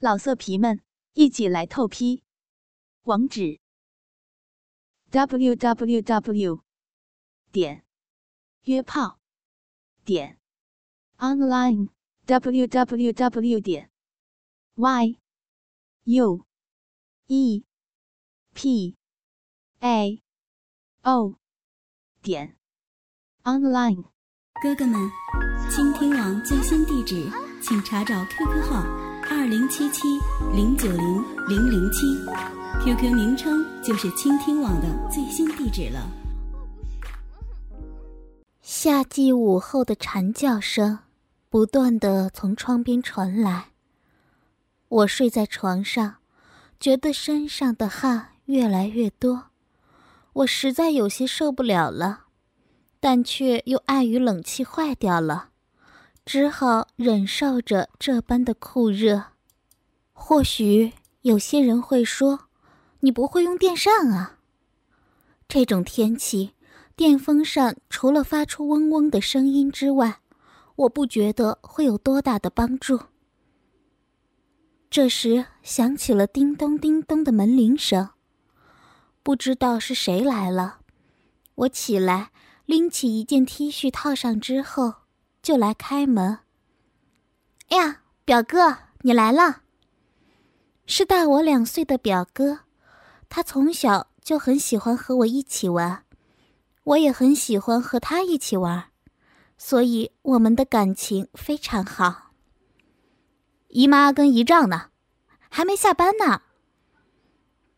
老色皮们，一起来透批！网址：w w w 点约炮点 online w w w 点 y u e p a o 点 online。哥哥们，倾听网最新地址，请查找 QQ 号。二零七七零九零零零七，QQ 名称就是倾听网的最新地址了。夏季午后的蝉叫声不断的从窗边传来。我睡在床上，觉得身上的汗越来越多，我实在有些受不了了，但却又碍于冷气坏掉了。只好忍受着这般的酷热。或许有些人会说：“你不会用电扇啊？”这种天气，电风扇除了发出嗡嗡的声音之外，我不觉得会有多大的帮助。这时响起了叮咚叮咚的门铃声，不知道是谁来了。我起来，拎起一件 T 恤套上之后。就来开门。哎呀，表哥，你来了。是大我两岁的表哥，他从小就很喜欢和我一起玩，我也很喜欢和他一起玩，所以我们的感情非常好。姨妈跟姨丈呢？还没下班呢。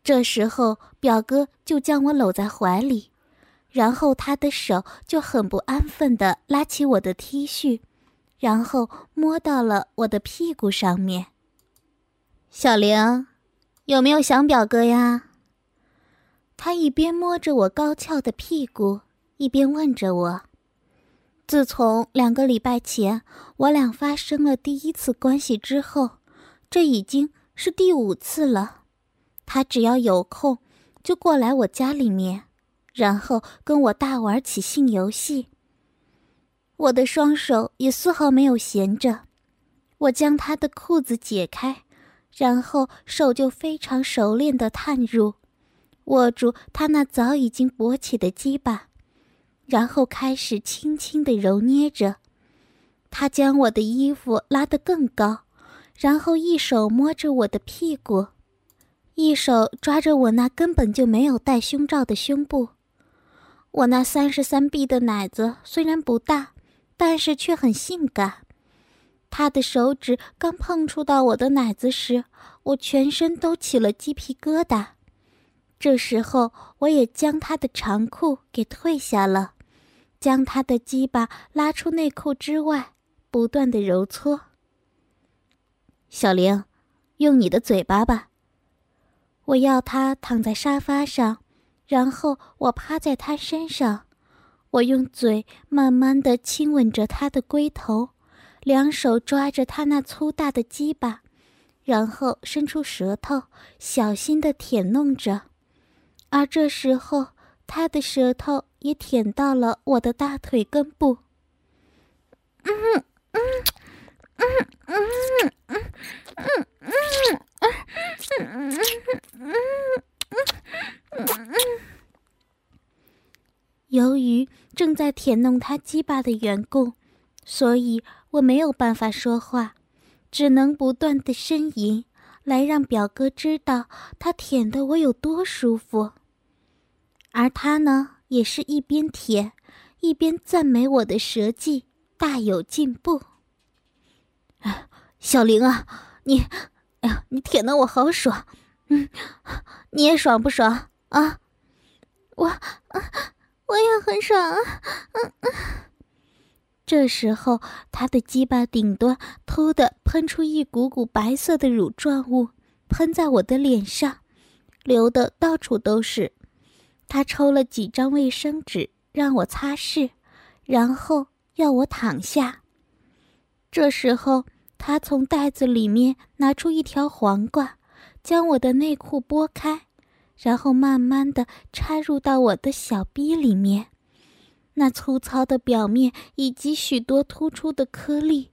这时候，表哥就将我搂在怀里。然后他的手就很不安分地拉起我的 T 恤，然后摸到了我的屁股上面。小玲，有没有想表哥呀？他一边摸着我高翘的屁股，一边问着我。自从两个礼拜前我俩发生了第一次关系之后，这已经是第五次了。他只要有空，就过来我家里面。然后跟我大玩起性游戏。我的双手也丝毫没有闲着，我将他的裤子解开，然后手就非常熟练地探入，握住他那早已经勃起的鸡巴，然后开始轻轻地揉捏着。他将我的衣服拉得更高，然后一手摸着我的屁股，一手抓着我那根本就没有戴胸罩的胸部。我那三十三 B 的奶子虽然不大，但是却很性感。他的手指刚碰触到我的奶子时，我全身都起了鸡皮疙瘩。这时候，我也将他的长裤给褪下了，将他的鸡巴拉出内裤之外，不断的揉搓。小玲，用你的嘴巴吧。我要他躺在沙发上。然后我趴在他身上，我用嘴慢慢的亲吻着他的龟头，两手抓着他那粗大的鸡巴，然后伸出舌头，小心的舔弄着。而这时候，他的舌头也舔到了我的大腿根部。嗯在舔弄他鸡巴的缘故，所以我没有办法说话，只能不断的呻吟，来让表哥知道他舔的我有多舒服。而他呢，也是一边舔，一边赞美我的舌技大有进步。哎，小玲啊，你，哎呀，你舔的我好爽，嗯，你也爽不爽啊？我，啊。我也很爽啊！嗯嗯。这时候，他的鸡巴顶端突的喷出一股股白色的乳状物，喷在我的脸上，流的到处都是。他抽了几张卫生纸让我擦拭，然后要我躺下。这时候，他从袋子里面拿出一条黄瓜，将我的内裤剥开。然后慢慢的插入到我的小逼里面，那粗糙的表面以及许多突出的颗粒，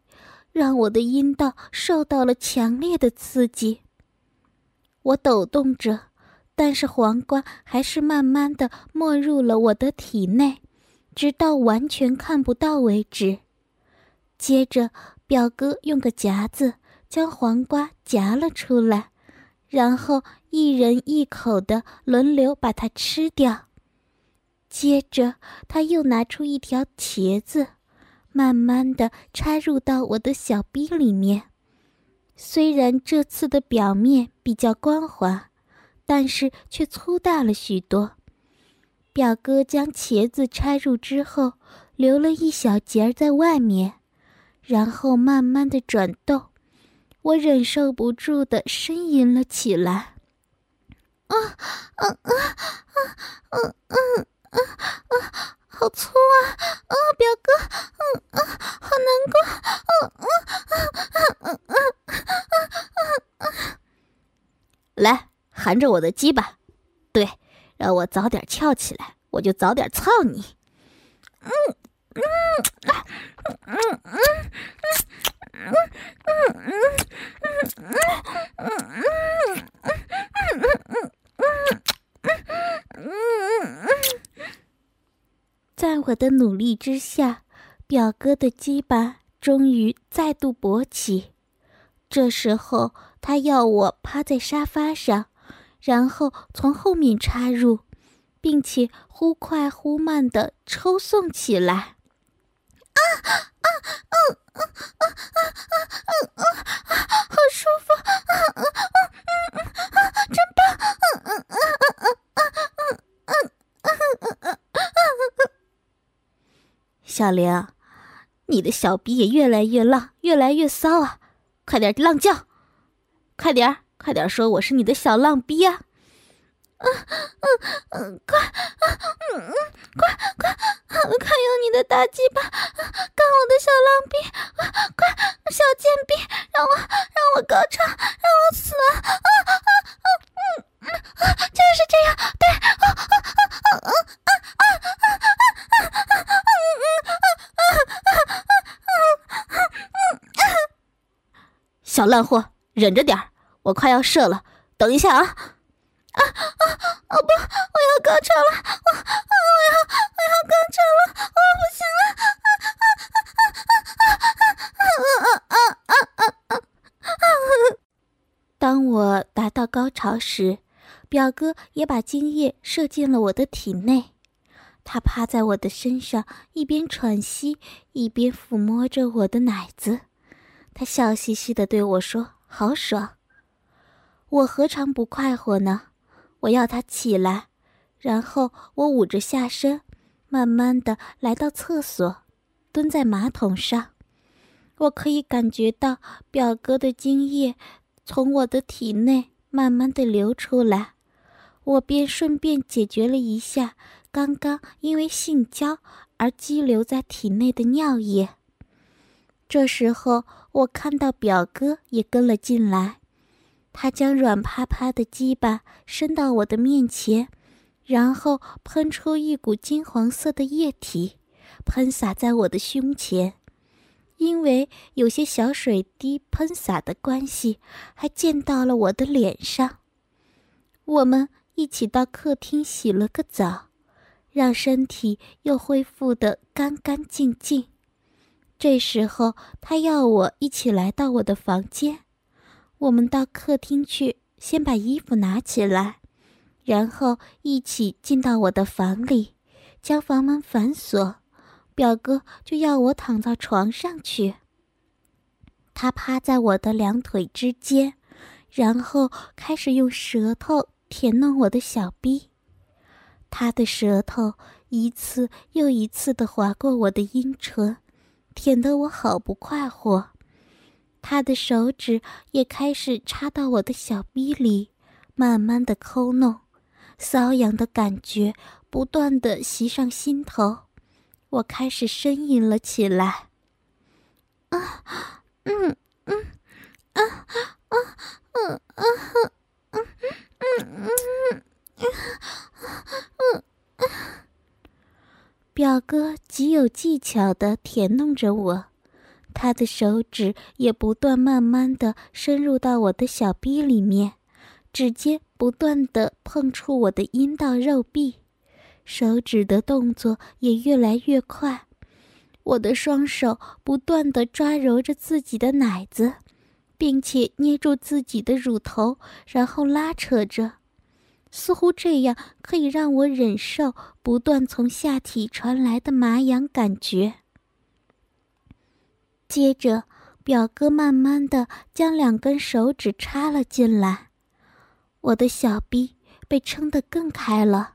让我的阴道受到了强烈的刺激。我抖动着，但是黄瓜还是慢慢的没入了我的体内，直到完全看不到为止。接着，表哥用个夹子将黄瓜夹了出来，然后一人一口的轮流把它吃掉。接着，他又拿出一条茄子。慢慢的插入到我的小逼里面，虽然这次的表面比较光滑，但是却粗大了许多。表哥将茄子插入之后，留了一小截儿在外面，然后慢慢的转动，我忍受不住的呻吟了起来。啊啊啊啊啊啊啊啊！好粗啊！啊，表哥，嗯啊，好难过，嗯嗯嗯嗯嗯嗯嗯来，含着我的鸡吧，对，让我早点翘起来，我就早点操你。嗯嗯嗯嗯嗯嗯嗯嗯嗯嗯嗯嗯嗯嗯嗯。在我的努力之下，表哥的鸡巴终于再度勃起。这时候，他要我趴在沙发上，然后从后面插入，并且忽快忽慢地抽送起来。啊啊啊啊啊啊啊啊！好舒服！啊啊啊小玲，你的小逼也越来越浪，越来越骚啊！快点浪叫，快点儿，快点儿说我是你的小浪逼啊！嗯嗯嗯，快啊嗯嗯，快快快用你的大鸡巴，干我的小浪逼！快，小贱逼，让我让我高潮，让我死啊！啊啊啊啊！就是这样，对啊啊啊啊啊啊！小烂货，忍着点儿我快要射了，等一下啊！啊啊啊！不，我要高潮了！我我要我要高潮了！我不行了！啊啊啊啊啊啊啊啊啊啊！当我达到高潮时，表哥也把精液射进了我的体内。他趴在我的身上，一边喘息，一边抚摸着我的奶子。他笑嘻嘻的对我说：“好爽。”我何尝不快活呢？我要他起来，然后我捂着下身，慢慢的来到厕所，蹲在马桶上。我可以感觉到表哥的精液从我的体内慢慢的流出来，我便顺便解决了一下刚刚因为性交而积留在体内的尿液。这时候。我看到表哥也跟了进来，他将软趴趴的鸡巴伸到我的面前，然后喷出一股金黄色的液体，喷洒在我的胸前。因为有些小水滴喷洒的关系，还溅到了我的脸上。我们一起到客厅洗了个澡，让身体又恢复得干干净净。这时候，他要我一起来到我的房间。我们到客厅去，先把衣服拿起来，然后一起进到我的房里，将房门反锁。表哥就要我躺到床上去。他趴在我的两腿之间，然后开始用舌头舔弄我的小臂。他的舌头一次又一次地划过我的阴唇。舔得我好不快活，他的手指也开始插到我的小逼里，慢慢的抠弄，瘙痒的感觉不断的袭上心头，我开始呻吟了起来。啊，嗯嗯，啊啊嗯嗯，嗯嗯嗯嗯，啊啊啊嗯。表哥极有技巧地舔弄着我，他的手指也不断慢慢的深入到我的小臂里面，指尖不断的碰触我的阴道肉壁，手指的动作也越来越快。我的双手不断的抓揉着自己的奶子，并且捏住自己的乳头，然后拉扯着，似乎这样可以让我忍受不断从下体传来的麻痒感觉。接着，表哥慢慢的将两根手指插了进来，我的小臂被撑得更开了，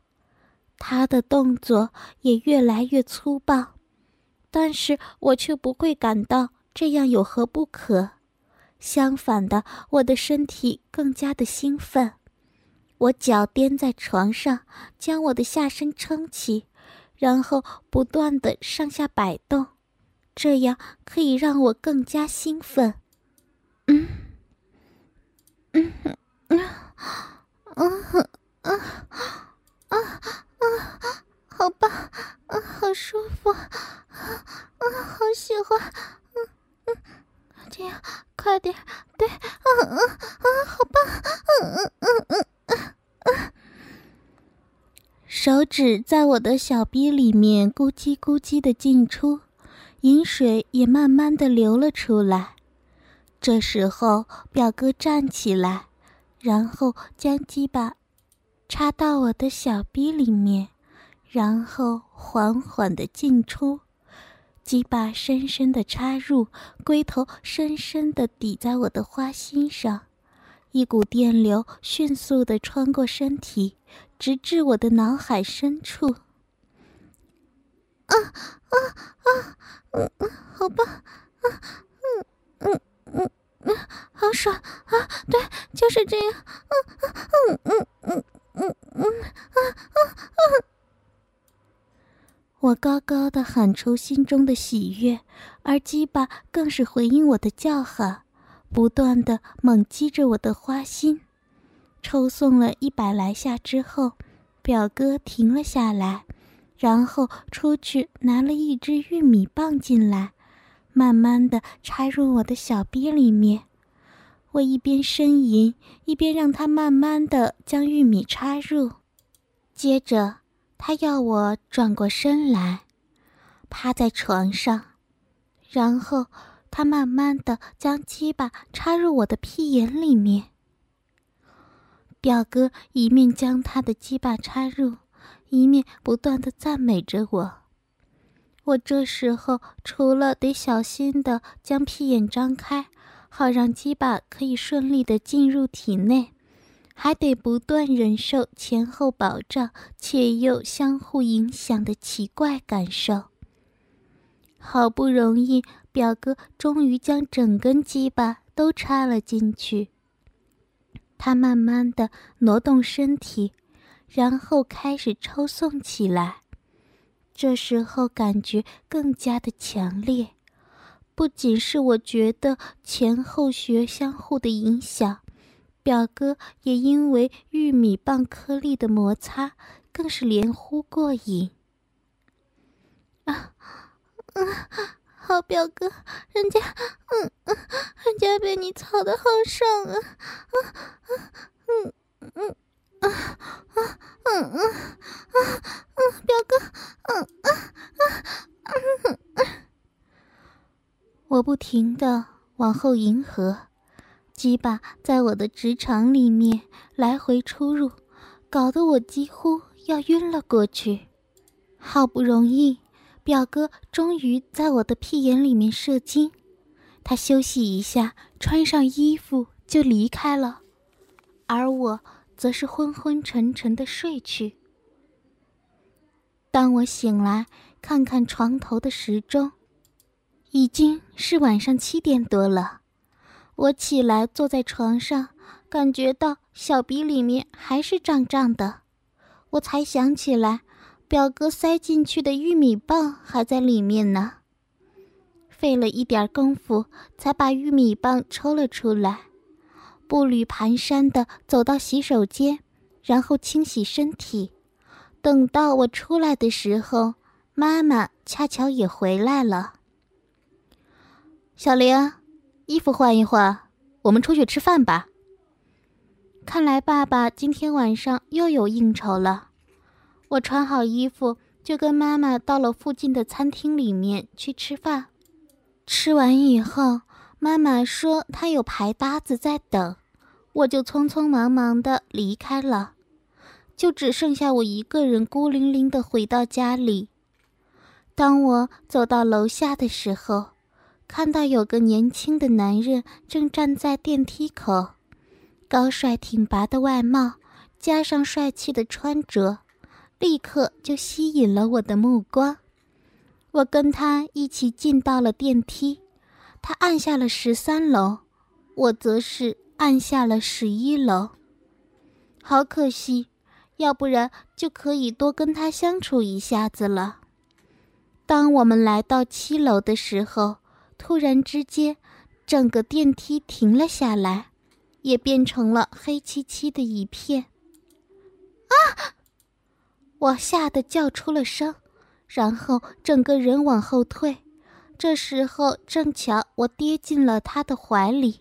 他的动作也越来越粗暴，但是我却不会感到这样有何不可，相反的，我的身体更加的兴奋。我脚踮在床上，将我的下身撑起，然后不断的上下摆动。这样可以让我更加兴奋。嗯，嗯，嗯，嗯，嗯，啊，啊，好棒，啊，好舒服，啊，好喜欢，嗯，嗯，这样快点，对，嗯，嗯，嗯，好棒，嗯，嗯，嗯，嗯，嗯，嗯，手指在我的小臂里面咕叽咕叽的进出。饮水也慢慢的流了出来。这时候，表哥站起来，然后将鸡巴插到我的小逼里面，然后缓缓的进出。鸡巴深深的插入，龟头深深的抵在我的花心上，一股电流迅速的穿过身体，直至我的脑海深处。啊啊啊！嗯嗯，好棒，啊嗯嗯嗯嗯，好爽啊！对，就是这样，嗯嗯嗯嗯嗯嗯嗯啊啊啊！我高高的喊出心中的喜悦，而鸡巴更是回应我的叫喊，不断的猛击着我的花心。抽送了一百来下之后，表哥停了下来。然后出去拿了一支玉米棒进来，慢慢的插入我的小逼里面。我一边呻吟，一边让他慢慢的将玉米插入。接着，他要我转过身来，趴在床上，然后他慢慢的将鸡巴插入我的屁眼里面。表哥一面将他的鸡巴插入。一面不断的赞美着我，我这时候除了得小心的将屁眼张开，好让鸡巴可以顺利的进入体内，还得不断忍受前后保障且又相互影响的奇怪感受。好不容易，表哥终于将整根鸡巴都插了进去，他慢慢的挪动身体。然后开始抽送起来，这时候感觉更加的强烈。不仅是我觉得前后穴相互的影响，表哥也因为玉米棒颗粒的摩擦，更是连呼过瘾。啊，嗯，好表哥，人家，嗯嗯，人家被你操的好爽啊，啊啊，嗯嗯。啊啊嗯嗯啊嗯，表哥，嗯啊啊嗯嗯，我不停的往后迎合，鸡巴在我的直肠里面来回出入，搞得我几乎要晕了过去。好不容易，表哥终于在我的屁眼里面射精，他休息一下，穿上衣服就离开了，而我。则是昏昏沉沉的睡去。当我醒来，看看床头的时钟，已经是晚上七点多了。我起来坐在床上，感觉到小鼻里面还是胀胀的，我才想起来，表哥塞进去的玉米棒还在里面呢。费了一点功夫，才把玉米棒抽了出来。步履蹒跚地走到洗手间，然后清洗身体。等到我出来的时候，妈妈恰巧也回来了。小玲，衣服换一换，我们出去吃饭吧。看来爸爸今天晚上又有应酬了。我穿好衣服，就跟妈妈到了附近的餐厅里面去吃饭。吃完以后，妈妈说她有排搭子在等，我就匆匆忙忙的离开了，就只剩下我一个人孤零零的回到家里。当我走到楼下的时候，看到有个年轻的男人正站在电梯口。高帅挺拔的外貌，加上帅气的穿着，立刻就吸引了我的目光。我跟他一起进到了电梯，他按下了十三楼，我则是按下了十一楼。好可惜，要不然就可以多跟他相处一下子了。当我们来到七楼的时候，突然之间，整个电梯停了下来。也变成了黑漆漆的一片。啊！我吓得叫出了声，然后整个人往后退。这时候正巧我跌进了他的怀里，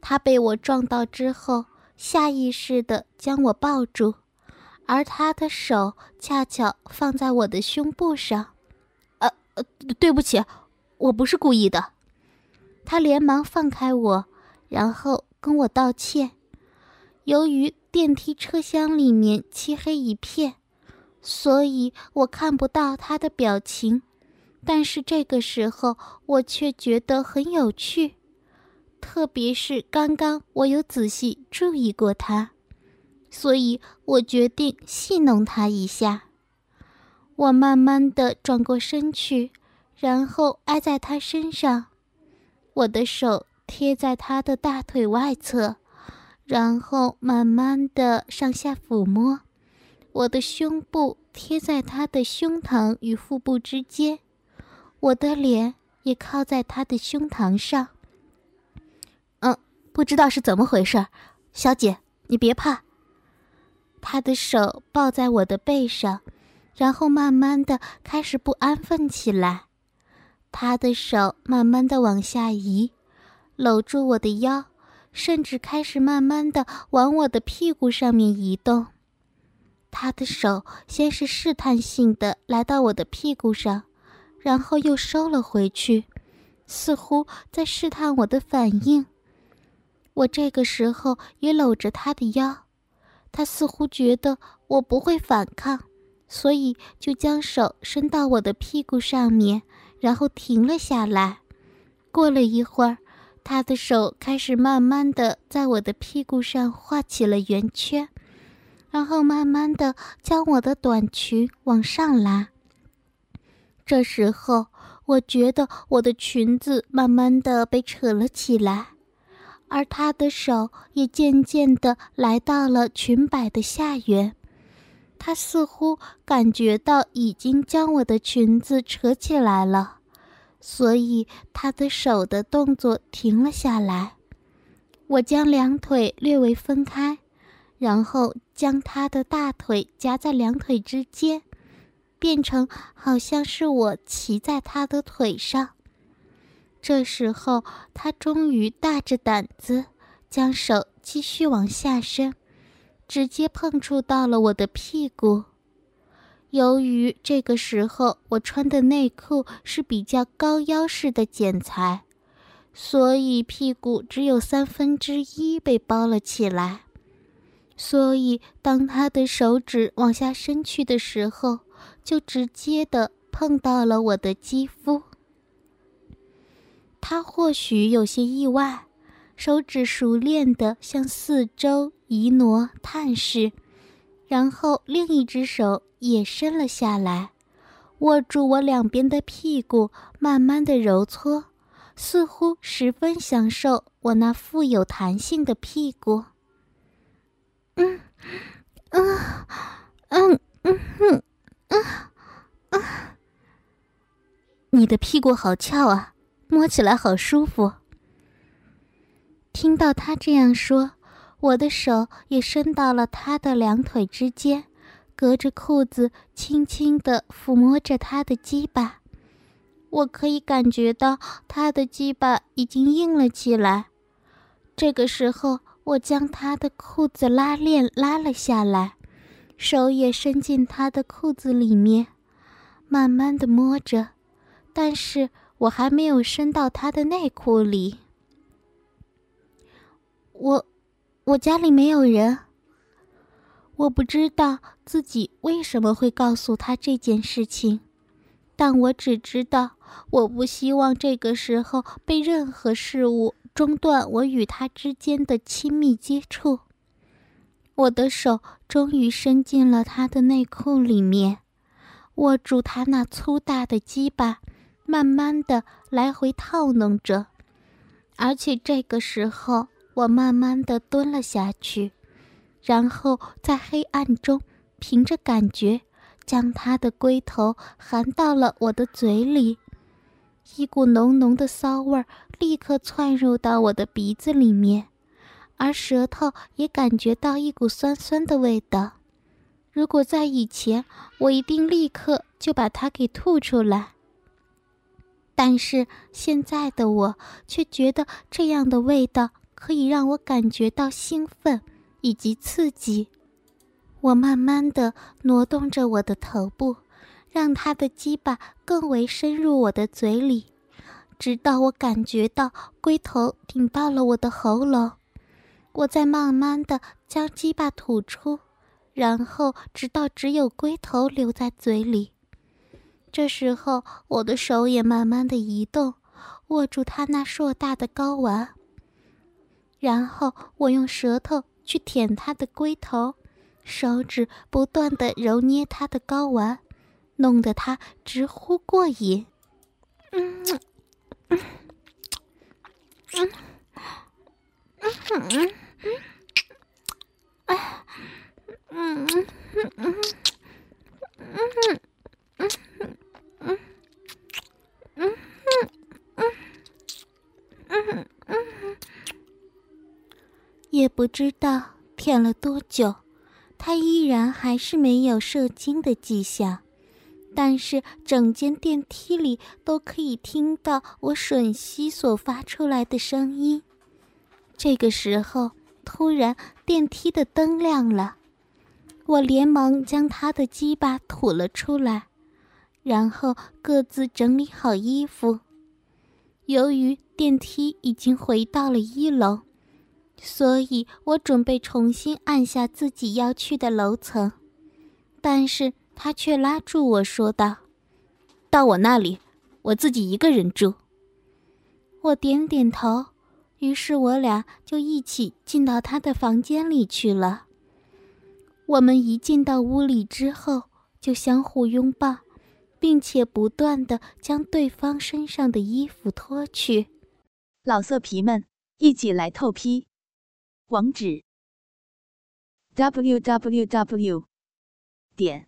他被我撞到之后，下意识地将我抱住，而他的手恰巧放在我的胸部上。呃呃，对不起，我不是故意的。他连忙放开我，然后。跟我道歉。由于电梯车厢里面漆黑一片，所以我看不到他的表情。但是这个时候，我却觉得很有趣，特别是刚刚我有仔细注意过他，所以我决定戏弄他一下。我慢慢的转过身去，然后挨在他身上，我的手。贴在他的大腿外侧，然后慢慢的上下抚摸，我的胸部贴在他的胸膛与腹部之间，我的脸也靠在他的胸膛上。嗯，不知道是怎么回事，小姐，你别怕。他的手抱在我的背上，然后慢慢的开始不安分起来，他的手慢慢的往下移。搂住我的腰，甚至开始慢慢的往我的屁股上面移动。他的手先是试探性的来到我的屁股上，然后又收了回去，似乎在试探我的反应。我这个时候也搂着他的腰，他似乎觉得我不会反抗，所以就将手伸到我的屁股上面，然后停了下来。过了一会儿。他的手开始慢慢的在我的屁股上画起了圆圈，然后慢慢的将我的短裙往上拉。这时候，我觉得我的裙子慢慢的被扯了起来，而他的手也渐渐的来到了裙摆的下缘。他似乎感觉到已经将我的裙子扯起来了。所以他的手的动作停了下来，我将两腿略微分开，然后将他的大腿夹在两腿之间，变成好像是我骑在他的腿上。这时候，他终于大着胆子将手继续往下伸，直接碰触到了我的屁股。由于这个时候我穿的内裤是比较高腰式的剪裁，所以屁股只有三分之一被包了起来。所以当他的手指往下伸去的时候，就直接的碰到了我的肌肤。他或许有些意外，手指熟练的向四周移挪探视，然后另一只手。也伸了下来，握住我两边的屁股，慢慢的揉搓，似乎十分享受我那富有弹性的屁股。嗯，嗯，嗯，嗯，嗯，嗯，你的屁股好翘啊，摸起来好舒服。听到他这样说，我的手也伸到了他的两腿之间。隔着裤子，轻轻地抚摸着他的鸡巴，我可以感觉到他的鸡巴已经硬了起来。这个时候，我将他的裤子拉链拉了下来，手也伸进他的裤子里面，慢慢的摸着，但是我还没有伸到他的内裤里。我，我家里没有人。我不知道自己为什么会告诉他这件事情，但我只知道我不希望这个时候被任何事物中断我与他之间的亲密接触。我的手终于伸进了他的内裤里面，握住他那粗大的鸡巴，慢慢的来回套弄着，而且这个时候我慢慢的蹲了下去。然后在黑暗中，凭着感觉，将他的龟头含到了我的嘴里，一股浓浓的骚味儿立刻窜入到我的鼻子里面，而舌头也感觉到一股酸酸的味道。如果在以前，我一定立刻就把它给吐出来。但是现在的我却觉得这样的味道可以让我感觉到兴奋。以及刺激，我慢慢的挪动着我的头部，让他的鸡巴更为深入我的嘴里，直到我感觉到龟头顶到了我的喉咙。我再慢慢的将鸡巴吐出然后直到只有龟头留在嘴里。这时候我的手也慢慢的移动握住它那硕大的睾丸。然后我用舌头去舔它的龟头手指不断的揉捏它的睾丸弄得它直呼过瘾。嗯。也不知道舔了多久，他依然还是没有射精的迹象，但是整间电梯里都可以听到我吮吸所发出来的声音。这个时候，突然电梯的灯亮了，我连忙将他的鸡巴吐了出来，然后各自整理好衣服。由于电梯已经回到了一楼。所以我准备重新按下自己要去的楼层，但是他却拉住我说道：“到我那里，我自己一个人住。”我点点头，于是我俩就一起进到他的房间里去了。我们一进到屋里之后，就相互拥抱，并且不断的将对方身上的衣服脱去。老色皮们，一起来透批！网址：w w w 点